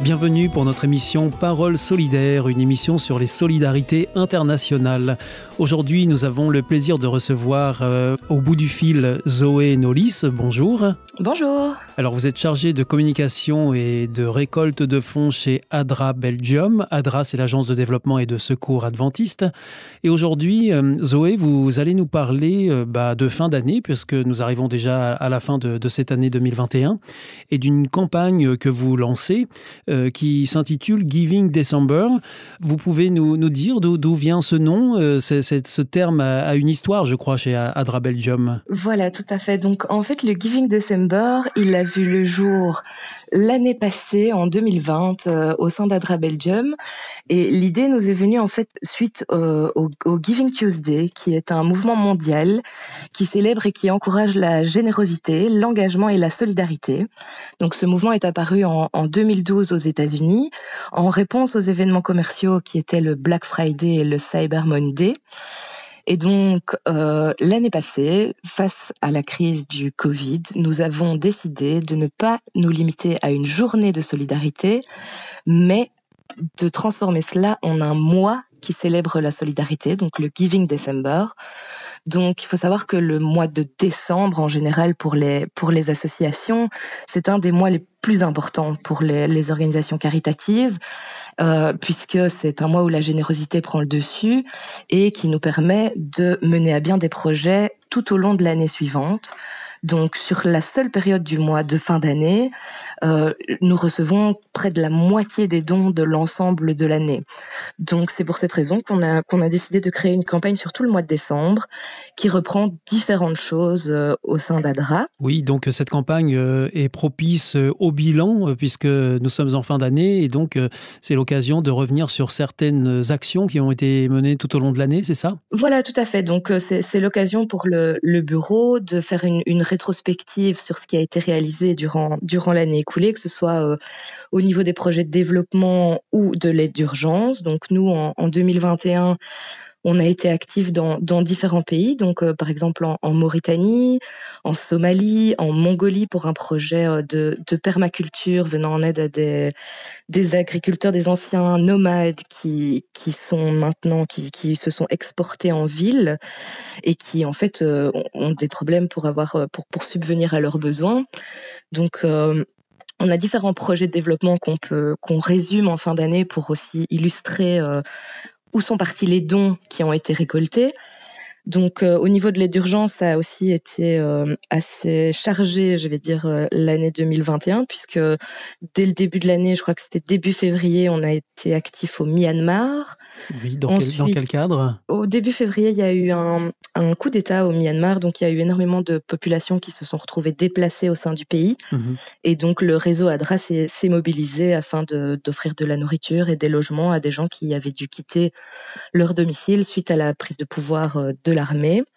Bienvenue pour notre émission Parole solidaire, une émission sur les solidarités internationales. Aujourd'hui, nous avons le plaisir de recevoir euh, au bout du fil Zoé Nolis. Bonjour. Bonjour. Alors, vous êtes chargée de communication et de récolte de fonds chez ADRA Belgium. ADRA, c'est l'agence de développement et de secours adventiste. Et aujourd'hui, euh, Zoé, vous allez nous parler euh, bah, de fin d'année, puisque nous arrivons déjà à la fin de, cette année 2021, et d'une campagne que vous lancez qui s'intitule Giving December. Vous pouvez nous, dire d'où vient ce nom ce terme a, une histoire, je crois, chez Adra Belgium. Voilà, tout à fait. Donc, en fait, le Giving December, il a vu le jour l'année passée, en 2020, euh, au sein d'Adra Belgium. Et l'idée nous est venue, en fait, suite euh, au, Giving Tuesday, qui est un mouvement mondial qui célèbre et qui encourage la générosité, l'engagement et la solidarité. Donc, ce mouvement est apparu en, en 2012 aux États-Unis, en réponse aux événements commerciaux qui étaient le Black Friday et le Cyber Monday. Et donc, euh, l'année passée, face à la crise du Covid, nous avons décidé de ne pas nous limiter à une journée de solidarité, mais de transformer cela en un mois qui célèbre la solidarité, donc le Giving December. Donc, il faut savoir que le mois de décembre, en général, pour les, pour les associations, c'est un des mois les plus importants pour les, organisations caritatives. Euh, puisque c'est un mois où la générosité prend le dessus et qui nous permet de mener à bien des projets tout au long de l'année suivante. Donc sur la seule période du mois de fin d'année, euh, nous recevons près de la moitié des dons de l'ensemble de l'année. Donc c'est pour cette raison qu'on a qu'on a décidé de créer une campagne sur tout le mois de décembre qui reprend différentes choses euh, au sein d'Adra. Oui, donc cette campagne euh, est propice au bilan puisque nous sommes en fin d'année et donc c'est l'occasion de revenir sur certaines actions qui ont été menées tout au long de l'année, c'est ça? Voilà, tout à fait. Donc c'est l'occasion pour le, le, bureau de faire une, une rétrospective sur ce qui a été réalisé durant, durant l'année écoulée, que ce soit euh, au niveau des projets de développement ou de l'aide d'urgence. Donc nous, en, en 2021, on a été actif dans, différents pays, donc euh, par exemple en, Mauritanie, en Somalie, en Mongolie pour un projet euh, de, permaculture venant en aide à des, agriculteurs, des anciens nomades qui, sont maintenant, qui, se sont exportés en ville et qui en fait euh, ont des problèmes pour avoir, pour subvenir à leurs besoins. Donc on a différents projets de développement qu'on peut qu'on résume en fin d'année pour aussi illustrer où sont partis les dons qui ont été récoltés? Donc euh, au niveau de l'aide d'urgence, ça a aussi été euh, assez chargé, je vais dire, euh, l'année 2021, puisque dès le début de l'année, je crois que c'était début février, on a été actif au Myanmar. Oui, dans, quel, dans quel, cadre? Au début février, il y a eu un, un coup d'État au Myanmar, donc il y a eu énormément de populations qui se sont retrouvées déplacées au sein du pays. Mhm. Et donc le réseau ADRA s'est mobilisé afin d'offrir de, de la nourriture et des logements à des gens qui avaient dû quitter leur domicile suite à la prise de pouvoir de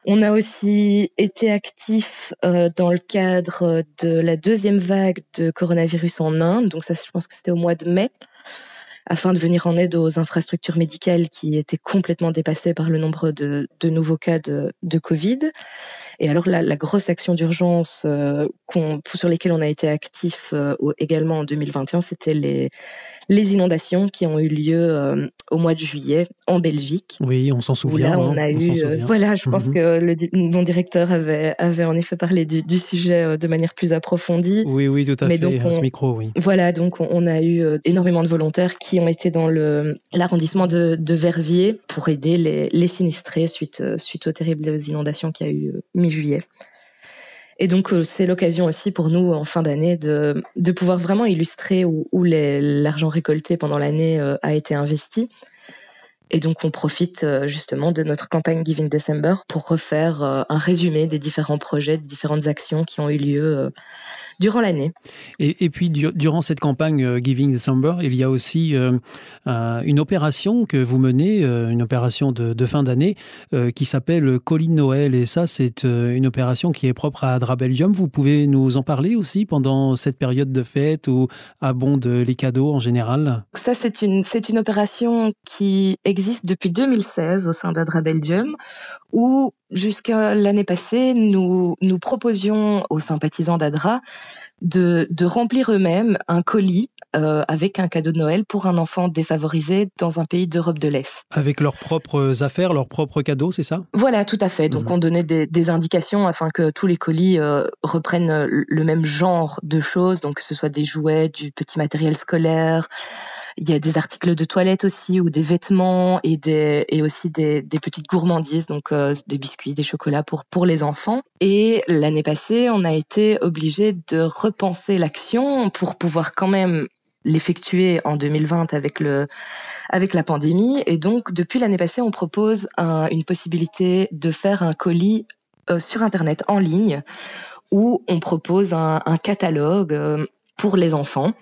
On a aussi été actif euh, dans le cadre de la deuxième vague de coronavirus en Inde. Donc ça, je pense que c'était au mois de mai afin de venir en aide aux infrastructures médicales qui étaient complètement dépassées par le nombre de, nouveaux cas de, Covid. Et alors la, grosse action d'urgence euh, sur lesquelles on a été actif euh, également en 2021, c'était les, les inondations qui ont eu lieu au mois de juillet en Belgique. Oui, on s'en souvient. là, on a eu, voilà, je pense mhm. que le, mon directeur avait, avait en effet parlé du, du sujet de manière plus approfondie. Oui, oui, tout à Mais fait. Donc on, ce micro, oui. Voilà, donc on a eu énormément de volontaires qui ont été dans l'arrondissement de, de, Verviers pour aider les, les sinistrés suite suite aux terribles inondations qu'il y a eu mi-juillet. Et donc, euh, c'est l'occasion aussi pour nous, en fin d'année, de, de pouvoir vraiment illustrer où, où l'argent récolté pendant l'année euh, a été investi. Et donc, on profite euh, justement de notre campagne Giving December pour refaire un résumé des différents projets, des différentes actions qui ont eu lieu durant l'année. Et, et, puis, durant cette campagne euh, Giving December, il y a aussi euh, une opération que vous menez, euh, une opération de, de fin d'année, qui s'appelle Colline Noël. Et ça, c'est une opération qui est propre à Adra Belgium. Vous pouvez nous en parler aussi pendant cette période de fête où abondent les cadeaux en général? Ça, c'est une, c'est une opération qui existe depuis 2016 au sein d'Adra Belgium, où jusqu'à l'année passée, nous, nous proposions aux sympathisants d'Adra de, de remplir eux-mêmes un colis euh, avec un cadeau de Noël pour un enfant défavorisé dans un pays d'Europe de l'Est. Avec leurs propres affaires, leurs propres cadeaux, c'est ça? Voilà, tout à fait. Donc mhm. on donnait des, des, indications afin que tous les colis euh, reprennent le même genre de choses, donc que ce soit des jouets, du petit matériel scolaire, il y a des articles de toilette aussi ou des vêtements et des et aussi des, des petites gourmandises donc euh, des biscuits, des chocolats pour pour les enfants. Et l'année passée, on a été obligé de repenser l'action pour pouvoir quand même l'effectuer en 2020 avec le avec la pandémie et donc depuis l'année passée on propose une possibilité de faire un colis euh, sur internet en ligne où on propose un, un catalogue euh, pour les enfants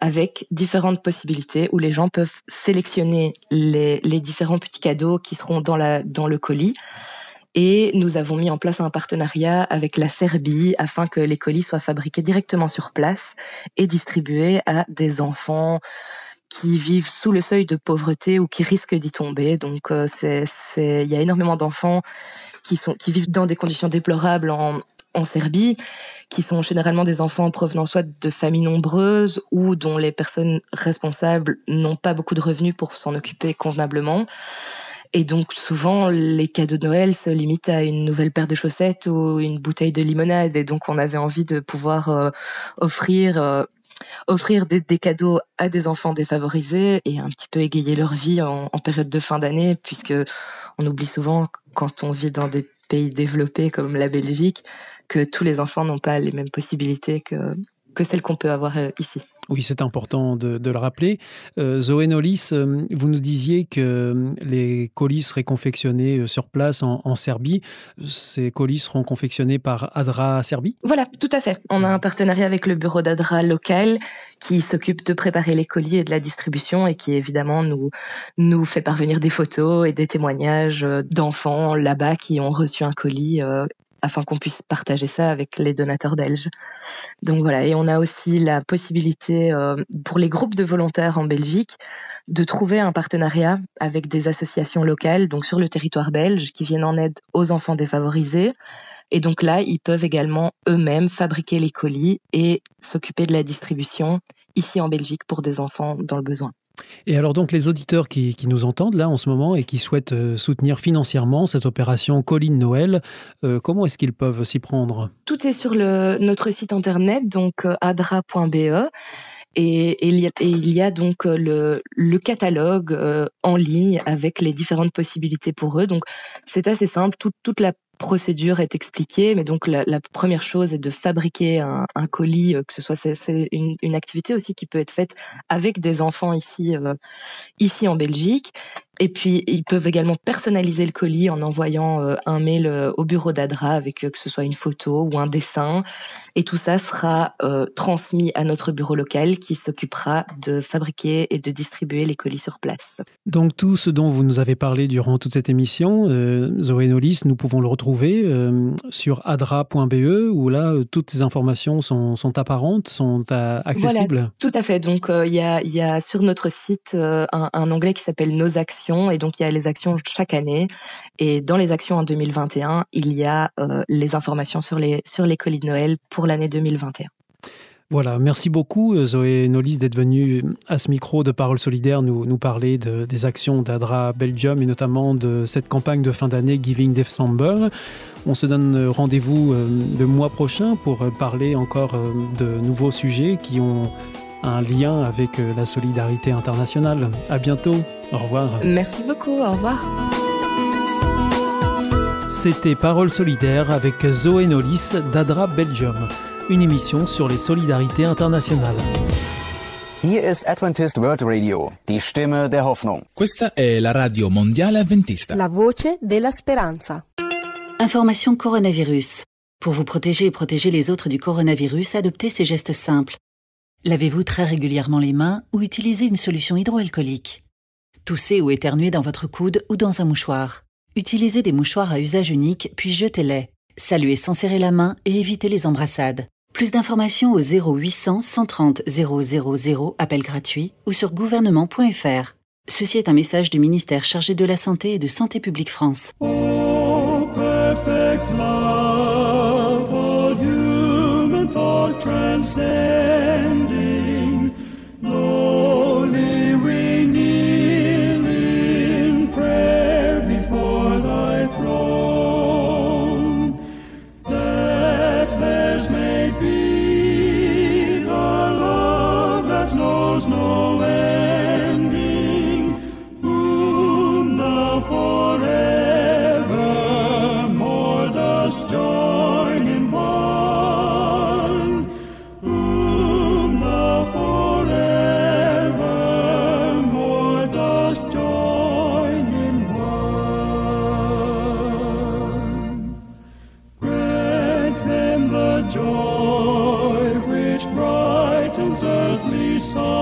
avec différentes possibilités où les gens peuvent sélectionner les, différents petits cadeaux qui seront dans, le colis. Et nous avons mis en place un partenariat avec la Serbie afin que les colis soient fabriqués directement sur place et distribués à des enfants qui vivent sous le seuil de pauvreté ou qui risquent d'y tomber. Donc, euh, il y a énormément d'enfants qui qui vivent dans des conditions déplorables en, en Serbie, qui sont généralement des enfants provenant soit de familles nombreuses ou dont les personnes responsables n'ont pas beaucoup de revenus pour s'en occuper convenablement. Et donc souvent, les cadeaux de Noël se limitent à une nouvelle paire de chaussettes ou une bouteille de limonade. Et donc on avait envie de pouvoir euh, offrir euh, offrir des, cadeaux à des enfants défavorisés et un petit peu égayer leur vie en, en période de fin d'année, puisque on oublie souvent quand on vit dans des pays développés comme la Belgique que tous les enfants n'ont pas les mêmes possibilités que, que celles qu'on peut avoir euh, ici. Oui, c'est important de, de, le rappeler. Euh, Zoé Nolis, euh, vous nous disiez que euh, les colis seraient confectionnés sur place en, en, Serbie. Ces colis seront confectionnés par Adra Serbie? Voilà, tout à fait. On a un partenariat avec le bureau d'Adra local qui s'occupe de préparer les colis et de la distribution et qui évidemment nous, nous fait parvenir des photos et des témoignages d'enfants là-bas qui ont reçu un colis afin qu'on puisse partager ça avec les donateurs belges. Donc voilà, et on a aussi la possibilité euh, pour les groupes de volontaires en Belgique de trouver un partenariat avec des associations locales, donc sur le territoire belge, qui viennent en aide aux enfants défavorisés. Et donc là, ils peuvent également eux-mêmes fabriquer les colis et s'occuper de la distribution ici en Belgique pour des enfants dans le besoin. Et alors donc les auditeurs qui, qui, nous entendent là en ce moment et qui souhaitent euh, soutenir financièrement cette opération Colline Noël, euh, comment est-ce qu'ils peuvent s'y prendre? Tout est sur notre site internet, donc euh, adra.be. Et, il y a, donc le, catalogue en ligne avec les différentes possibilités pour eux. Donc c'est assez simple, toute la procédure est expliquée, mais donc la, première chose est de fabriquer un, colis, euh, que ce soit c'est une, une, activité aussi qui peut être faite avec des enfants ici euh, ici en Belgique. Et puis, ils peuvent également personnaliser le colis en envoyant euh, un mail euh, au bureau d'Adra avec euh, que ce soit une photo ou un dessin. Et tout ça sera transmis à notre bureau local qui s'occupera de fabriquer et de distribuer les colis sur place. Donc, tout ce dont vous nous avez parlé durant toute cette émission, Zoé Nolis, nous pouvons le retrouver sur adra.be où là, toutes les informations sont, sont apparentes, sont accessibles. Voilà, tout à fait. Donc, il y, a, y a sur notre site un, un onglet qui s'appelle Nos actions et donc il y a les actions chaque année. Et dans les actions en 2021, il y a euh, les informations sur les, sur les colis de Noël pour l'année 2021. Voilà, merci beaucoup euh, Zoé Nolis d'être venue à ce micro de Parole Solidaire nous, nous parler de, des actions d'Adra Belgium et notamment de cette campagne de fin d'année Giving December. On se donne rendez-vous euh, le mois prochain pour parler encore euh, de nouveaux sujets qui ont un lien avec la solidarité internationale. À bientôt. Au revoir. Merci beaucoup. Au revoir. C'était Parole solidaire avec Zoé Nolis d'Adra Belgium une émission sur les solidarités internationales. Hier ist Adventist World Radio, die Stimme der Hoffnung. Questa è la radio mondiale adventista. La voce della speranza. Information coronavirus. Pour vous protéger et protéger les autres du coronavirus, adoptez ces gestes simples. Lavez-vous très régulièrement les mains ou utilisez une solution hydroalcoolique. Toussez ou éternuez dans votre coude ou dans un mouchoir. Utilisez des mouchoirs à usage unique puis jetez-les. Saluez sans serrer la main et évitez les embrassades. Plus d'informations au 0800 130 000, appel gratuit, ou sur gouvernement.fr. Ceci est un message du ministère chargé de la Santé et de Santé publique France. saw.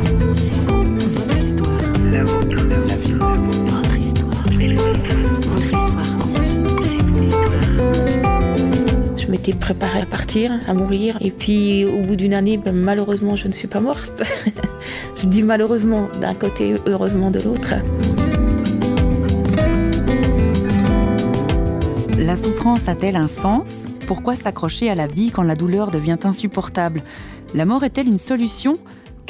M'étais préparée à partir, à mourir. Et puis au bout d'une année, ben, malheureusement, je ne suis pas morte. Je dis malheureusement d'un côté, heureusement de l'autre. La souffrance a-t-elle un sens? Pourquoi s'accrocher à la vie quand la douleur devient insupportable? La mort est-elle une solution?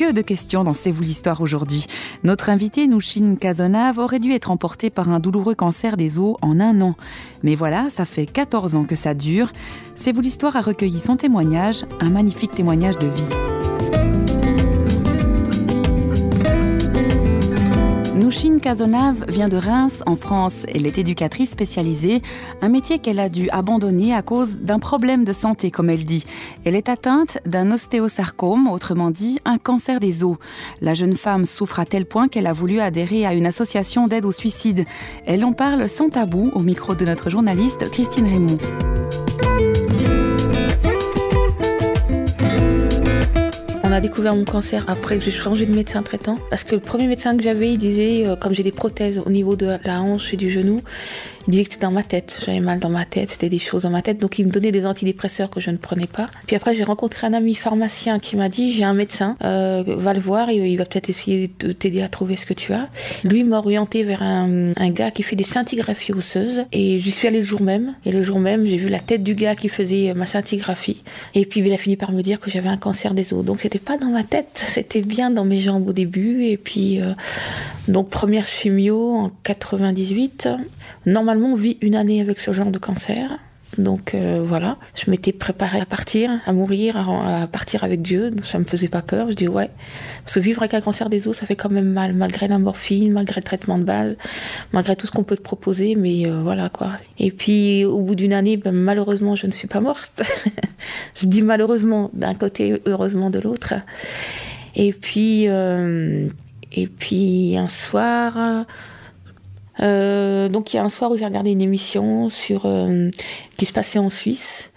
Que de questions dans C'est vous l'histoire aujourd'hui. Notre invité, Nouchine Kazonave, aurait dû être emporté par un douloureux cancer des os en un an. Mais voilà, ça fait 14 ans que ça dure. C'est vous l'histoire a recueilli son témoignage, un magnifique témoignage de vie. Nouchine Kazonave vient de Reims, en France. Elle est éducatrice spécialisée, un métier qu'elle a dû abandonner à cause d'un problème de santé, comme elle dit. Elle est atteinte d'un ostéosarcome, autrement dit un cancer des os. La jeune femme souffre à tel point qu'elle a voulu adhérer à une association d'aide au suicide. Elle en parle sans tabou au micro de notre journaliste Christine Raymond. On a découvert mon cancer après que j'ai changé de médecin traitant. Parce que le premier médecin que j'avais, il disait, euh, comme j'ai des prothèses au niveau de la hanche et du genou, il disait que c'était dans ma tête. J'avais mal dans ma tête, c'était des choses dans ma tête. Donc il me donnait des antidépresseurs que je ne prenais pas. Puis après, j'ai rencontré un ami pharmacien qui m'a dit j'ai un médecin, euh, va le voir, il va peut-être essayer de t'aider à trouver ce que tu as. Lui m'a orienté vers un, gars qui fait des scintigraphies osseuses. Et j'y suis allée le jour même. Et le jour même, j'ai vu la tête du gars qui faisait ma scintigraphie. Et puis il a fini par me dire que j'avais un cancer des os. Donc c'était pas dans ma tête, c'était bien dans mes jambes au début. Et puis, euh, donc première chimio en 98. Normalement, on vit une année avec ce genre de cancer. Donc euh, voilà, je m'étais préparée à partir, à mourir, à, partir avec Dieu. Ça me faisait pas peur. Je dis ouais, parce que vivre avec un cancer des os, ça fait quand même mal, malgré la morphine, malgré le traitement de base, malgré tout ce qu'on peut te proposer. Mais euh, voilà quoi. Et puis au bout d'une année, ben, malheureusement, je ne suis pas morte. je dis malheureusement d'un côté, heureusement de l'autre. Et puis euh, et puis un soir. Euh, donc il y a un soir où j'ai regardé une émission sur euh, qui se passait en Suisse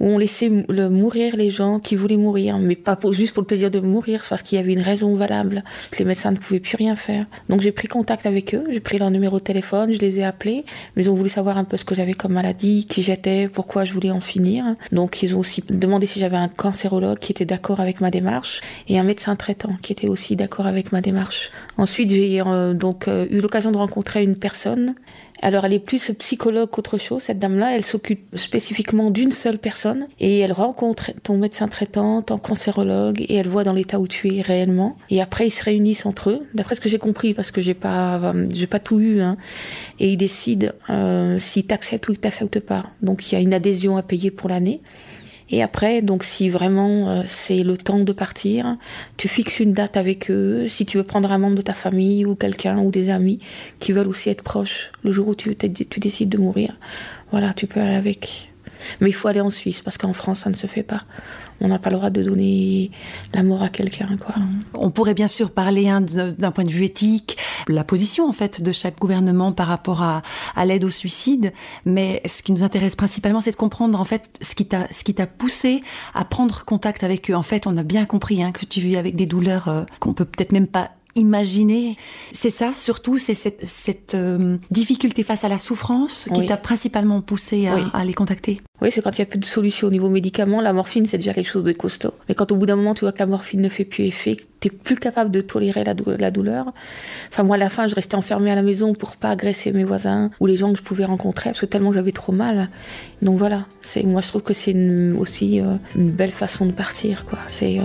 où on laissait mourir les gens qui voulaient mourir, mais pas juste pour le plaisir de mourir, c'est parce qu'il y avait une raison valable, que les médecins ne pouvaient plus rien faire. Donc j'ai pris contact avec eux, j'ai pris leur numéro de téléphone, je les ai appelés, mais ils ont voulu savoir un peu ce que j'avais comme maladie, qui j'étais, pourquoi je voulais en finir. Donc ils ont aussi demandé si j'avais un cancérologue qui était d'accord avec ma démarche et un médecin traitant qui était aussi d'accord avec ma démarche. Ensuite j'ai euh, donc euh, eu l'occasion de rencontrer une personne alors elle est plus psychologue qu'autre chose, cette dame-là. Elle s'occupe spécifiquement d'une seule personne et elle rencontre ton médecin traitant, ton cancérologue et elle voit dans l'état où tu es réellement. Et après ils se réunissent entre eux, d'après ce que j'ai compris parce que j'ai pas, j'ai pas tout eu, hein. et ils décident euh, s'ils t'acceptent ou ils t'acceptent pas. Donc il y a une adhésion à payer pour l'année. Et après, donc si vraiment euh, c'est le temps de partir, tu fixes une date avec eux. Si tu veux prendre un membre de ta famille ou quelqu'un ou des amis qui veulent aussi être proches le jour où tu, tu décides de mourir, voilà, tu peux aller avec. Mais il faut aller en Suisse parce qu'en France, ça ne se fait pas. On n'a pas le droit de donner la mort à quelqu'un. Quoi. On pourrait bien sûr parler hein, d'un point de vue éthique, la position en fait de chaque gouvernement par rapport à, à l'aide au suicide. Mais ce qui nous intéresse principalement, c'est de comprendre en fait ce qui t'a ce qui t'a poussé à prendre contact avec eux. En fait, on a bien compris hein, que tu vis avec des douleurs euh, qu'on peut peut-être même pas imaginer. C'est ça, surtout, c'est cette, cette euh, difficulté face à la souffrance qui Oui. t'a principalement poussé à, Oui. à les contacter. Oui, c'est quand il n'y a plus de solution au niveau médicament. La morphine, c'est déjà quelque chose de costaud. Mais quand au bout d'un moment, tu vois que la morphine ne fait plus effet, tu n'es plus capable de tolérer la, dou- la douleur. Enfin, moi, à la fin, je restais enfermée à la maison pour pas agresser mes voisins ou les gens que je pouvais rencontrer, parce que tellement j'avais trop mal. Donc voilà, moi, je trouve que c'est aussi euh, une belle façon de partir. Quoi. Euh,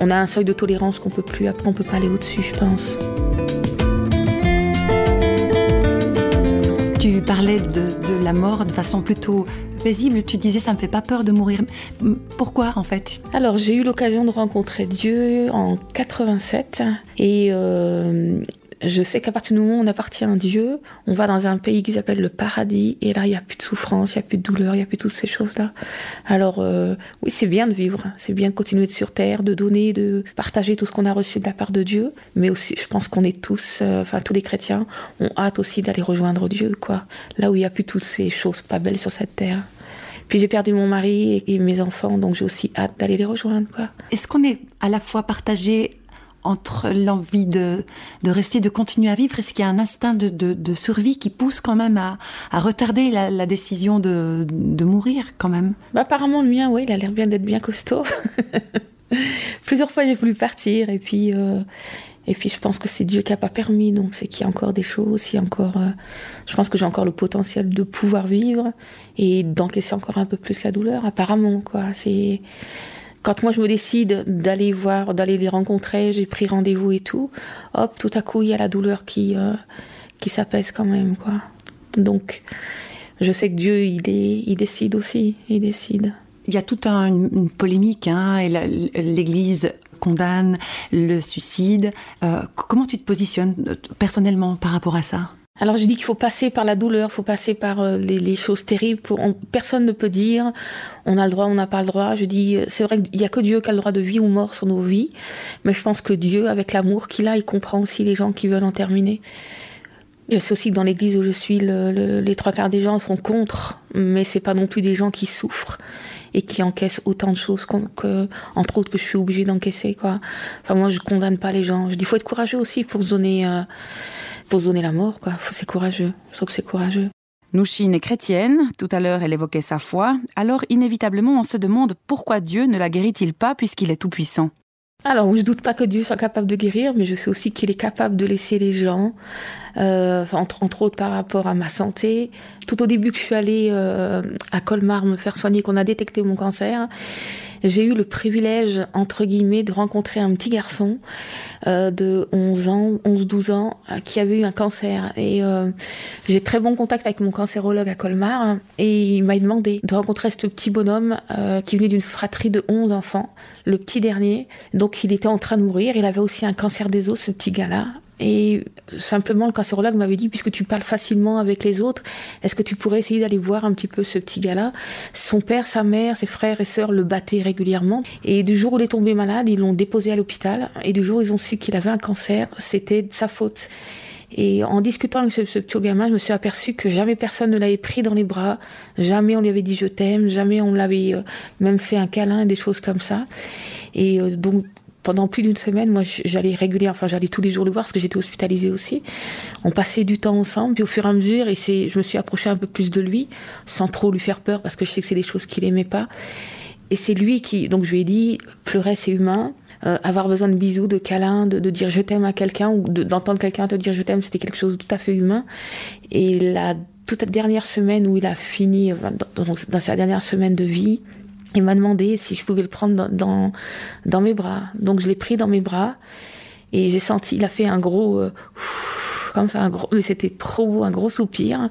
on a un seuil de tolérance qu'on peut plus, après, on peut pas aller au-dessus, je pense. Tu parlais de la mort de façon plutôt paisible. Tu disais, ça me fait pas peur de mourir. Pourquoi, en fait? Alors, j'ai eu l'occasion de rencontrer Dieu en 87 et euh, je sais qu'à partir du moment où on appartient à Dieu, on va dans un pays qui s'appelle le paradis et là, il n'y a plus de souffrance, il n'y a plus de douleur, il n'y a plus toutes ces choses-là. Alors, euh, oui, c'est bien de vivre, c'est bien de continuer de sur terre, de donner, de partager tout ce qu'on a reçu de la part de Dieu, mais aussi, je pense qu'on est tous, euh, enfin, tous les chrétiens ont hâte aussi d'aller rejoindre Dieu, quoi. Là où il n'y a plus toutes ces choses pas belles sur cette terre. Puis j'ai perdu mon mari et mes enfants, donc j'ai aussi hâte d'aller les rejoindre. Est-ce qu'on est à la fois partagé entre l'envie de, de rester, de continuer à vivre? Est-ce qu'il y a un instinct de, de, de survie qui pousse quand même à, à retarder la, la décision de, de mourir quand même? Bah, apparemment, le mien, ouais, il a l'air bien d'être bien costaud. Plusieurs fois, j'ai voulu partir et puis, euh, et puis je pense que c'est Dieu qui n'a pas permis, donc c'est qu'il y a encore des choses, il y a encore, euh, je pense que j'ai encore le potentiel de pouvoir vivre et d'encaisser encore un peu plus la douleur, apparemment, quoi. Quand moi je me décide d'aller voir, d'aller les rencontrer, j'ai pris rendez-vous et tout, hop, tout à coup il y a la douleur qui, euh, qui s'apaise quand même, quoi. Donc, je sais que Dieu, il, décide aussi, il décide. Il y a toute un- une, polémique, hein, et l'Église condamne le suicide. Euh, comment tu te positionnes euh, personnellement par rapport à ça? Alors je dis qu'il faut passer par la douleur, il faut passer par euh, les, choses terribles. Personne ne peut dire on a le droit, on n'a pas le droit. Je dis c'est vrai qu'il n'y a que Dieu qui a le droit de vie ou mort sur nos vies, mais je pense que Dieu, avec l'amour qu'il a, il comprend aussi les gens qui veulent en terminer. Je sais aussi que dans l'église où je suis, le- le- les trois quarts des gens sont contre, mais c'est pas non plus des gens qui souffrent et qui encaissent autant de choses que, entre autres, que je suis obligée d'encaisser, quoi. Enfin, moi, je condamne pas les gens. Je dis, faut être courageux aussi pour se donner, euh, pour se donner la mort, quoi. C'est courageux. Je c'est courageux. Nouchine est chrétienne, tout à l'heure elle évoquait sa foi, alors inévitablement on se demande pourquoi Dieu ne la guérit-il pas puisqu'il est tout-puissant? Alors, je doute pas que Dieu soit capable de guérir, mais je sais aussi qu'il est capable de laisser les gens, euh, entre, autres par rapport à ma santé. Tout au début que je suis allée euh, à Colmar me faire soigner, qu'on a détecté mon cancer, j'ai eu le privilège, entre guillemets, de rencontrer un petit garçon euh, de 11 ans, 11-12 ans, euh, qui avait eu un cancer. Et euh, j'ai très bon contact avec mon cancérologue à Colmar. Et il m'a demandé de rencontrer ce petit bonhomme qui venait d'une fratrie de 11 enfants, le petit dernier. Donc il était en train de mourir. Il avait aussi un cancer des os, ce petit gars-là. Et simplement, le cancérologue m'avait dit, puisque tu parles facilement avec les autres, est-ce que tu pourrais essayer d'aller voir un petit peu ce petit gars-là? Son père, sa mère, ses frères et sœurs le battaient régulièrement. Et du jour où il est tombé malade, ils l'ont déposé à l'hôpital. Et du jour où ils ont su qu'il avait un cancer, c'était de sa faute. Et en discutant avec ce, petit gamin, je me suis aperçu que jamais personne ne l'avait pris dans les bras, jamais on lui avait dit je t'aime, jamais on l'avait euh, même fait un câlin, des choses comme ça. Et euh, donc pendant plus d'une semaine, moi, j'allais régulièrement, enfin, j'allais tous les jours le voir parce que j'étais hospitalisée aussi. On passait du temps ensemble, puis au fur et à mesure, je me suis approchée un peu plus de lui, sans trop lui faire peur, parce que je sais que c'est des choses qu'il aimait pas. Et c'est lui qui, donc je lui ai dit, pleurer, c'est humain. Euh, avoir besoin de bisous, de câlins, de, dire je t'aime à quelqu'un ou d'entendre quelqu'un te dire je t'aime, c'était quelque chose de tout à fait humain. Et la toute dernière semaine où il a fini, dans sa dernière semaine de vie, il m'a demandé si je pouvais le prendre dans, dans, mes bras. Donc je l'ai pris dans mes bras et j'ai senti, il a fait un gros, euh, comme ça, un gros, mais c'était trop beau, un gros soupir.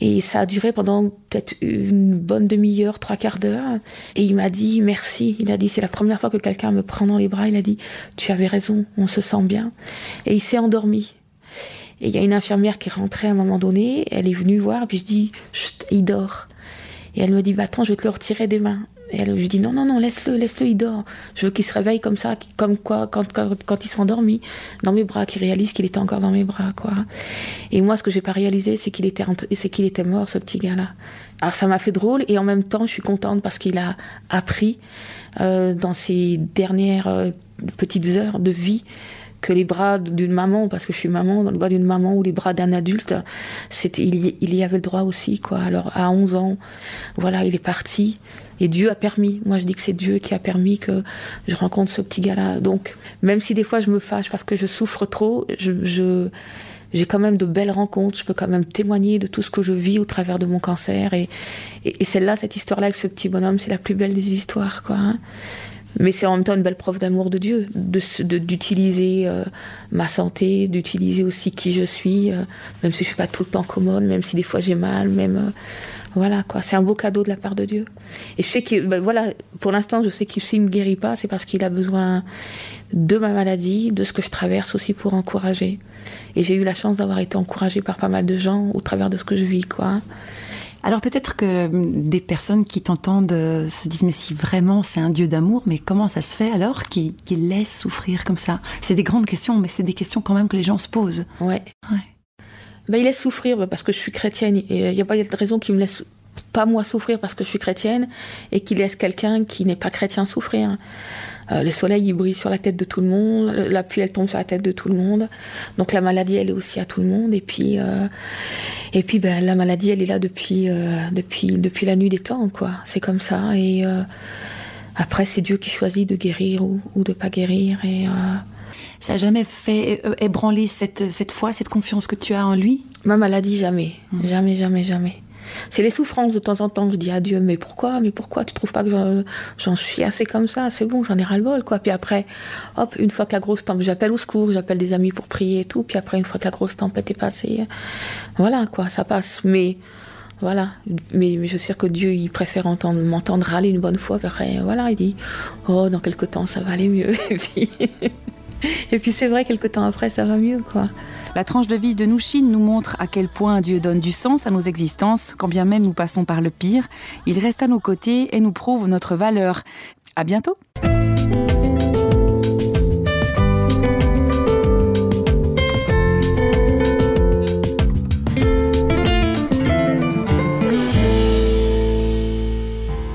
Et ça a duré pendant peut-être une bonne demi-heure, trois quarts d'heure. Et il m'a dit merci. Il a dit c'est la première fois que quelqu'un me prend dans les bras. Il a dit tu avais raison, on se sent bien. Et il s'est endormi. Et il y a une infirmière qui est rentrée à un moment donné. Elle est venue voir. Et puis je dis il dort. Et elle me dit, bah, attends, je vais te le retirer des mains. Et je dis, non, non, non, laisse-le, laisse-le, il dort. Je veux qu'il se réveille comme ça, comme quoi, quand, quand, quand il s'endormit dans mes bras, qu'il réalise qu'il était encore dans mes bras, quoi. Et moi, ce que j'ai pas réalisé, c'est qu'il était, c'est qu'il était mort, ce petit gars-là. Alors, ça m'a fait drôle, et en même temps, je suis contente parce qu'il a appris, euh, dans ses dernières euh, petites heures de vie, que les bras d'une maman, parce que je suis maman, dans le bras d'une maman ou les bras d'un adulte, c'était, il, y, avait le droit aussi, quoi. Alors, à 11 ans, voilà, il est parti. Et Dieu a permis. Moi, je dis que c'est Dieu qui a permis que je rencontre ce petit gars-là. Donc, même si des fois je me fâche parce que je souffre trop, je, j'ai quand même de belles rencontres. Je peux quand même témoigner de tout ce que je vis au travers de mon cancer. Et, et, celle-là, cette histoire-là avec ce petit bonhomme, c'est la plus belle des histoires, quoi. Hein. Mais c'est en même temps une belle preuve d'amour de Dieu, d'utiliser de, euh, ma santé, d'utiliser aussi qui je suis, euh, même si je suis pas tout le temps commode, même si des fois j'ai mal, même euh, voilà quoi. C'est un beau cadeau de la part de Dieu. Et je sais que ben, voilà, pour l'instant, je sais qu'il s'il me guérit pas, c'est parce qu'il a besoin de ma maladie, de ce que je traverse aussi pour encourager. Et j'ai eu la chance d'avoir été encouragée par pas mal de gens au travers de ce que je vis quoi. Alors peut-être que hum, des personnes qui t'entendent euh, se disent mais si vraiment c'est un Dieu d'amour, mais comment ça se fait alors qu'il laisse souffrir comme ça? C'est des grandes questions, mais c'est des questions quand même que les gens se posent. Ouais. Ben, il laisse souffrir parce que je suis chrétienne. Et il n'y a pas de raison qu'il me laisse pas moi souffrir parce que je suis chrétienne et qu'il laisse quelqu'un qui n'est pas chrétien souffrir. Euh, le soleil, il brille sur la tête de tout le monde. La pluie, elle tombe sur la tête de tout le monde. Donc la maladie, elle est aussi à tout le monde. Et puis, euh, et puis ben, la maladie, elle est là depuis, euh, depuis, depuis la nuit des temps. quoi. C'est comme ça. Et après, c'est Dieu qui choisit de guérir ou, ou de pas guérir. Et, ça n'a jamais fait ébranler cette, cette foi, cette confiance que tu as en lui? Ma maladie, jamais. Mmh. Jamais, jamais, jamais. C'est les souffrances de temps en temps que je dis à Dieu, mais pourquoi, mais pourquoi tu trouves pas que j'en suis assez comme ça? C'est bon, j'en ai ras le bol, quoi. Puis après, hop, une fois que la grosse tempête, j'appelle au secours, j'appelle des amis pour prier et tout. Puis après, une fois que la grosse tempête est passée, voilà, quoi, ça passe. Mais voilà, mais, je sais que Dieu, il préfère m'entendre râler une bonne fois. Après, voilà, il dit, oh, dans quelques temps, ça va aller mieux. et puis c'est vrai, quelques temps après, ça va mieux, quoi. La tranche de vie de Nouchine nous montre à quel point Dieu donne du sens à nos existences, quand bien même nous passons par le pire. Il reste à nos côtés et nous prouve notre valeur. À bientôt!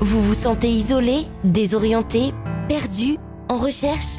Vous vous sentez isolé, désorienté, perdu, en recherche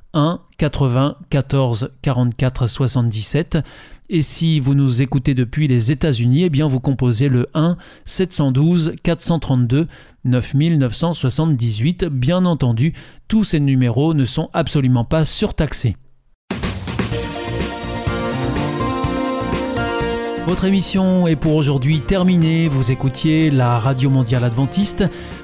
1 80 14 44 77. Et si vous nous écoutez depuis les États-Unis, eh bien vous composez le 1 712 432 9978. Bien entendu, tous ces numéros ne sont absolument pas surtaxés. Votre émission est pour aujourd'hui terminée. Vous écoutiez la Radio Mondiale Adventiste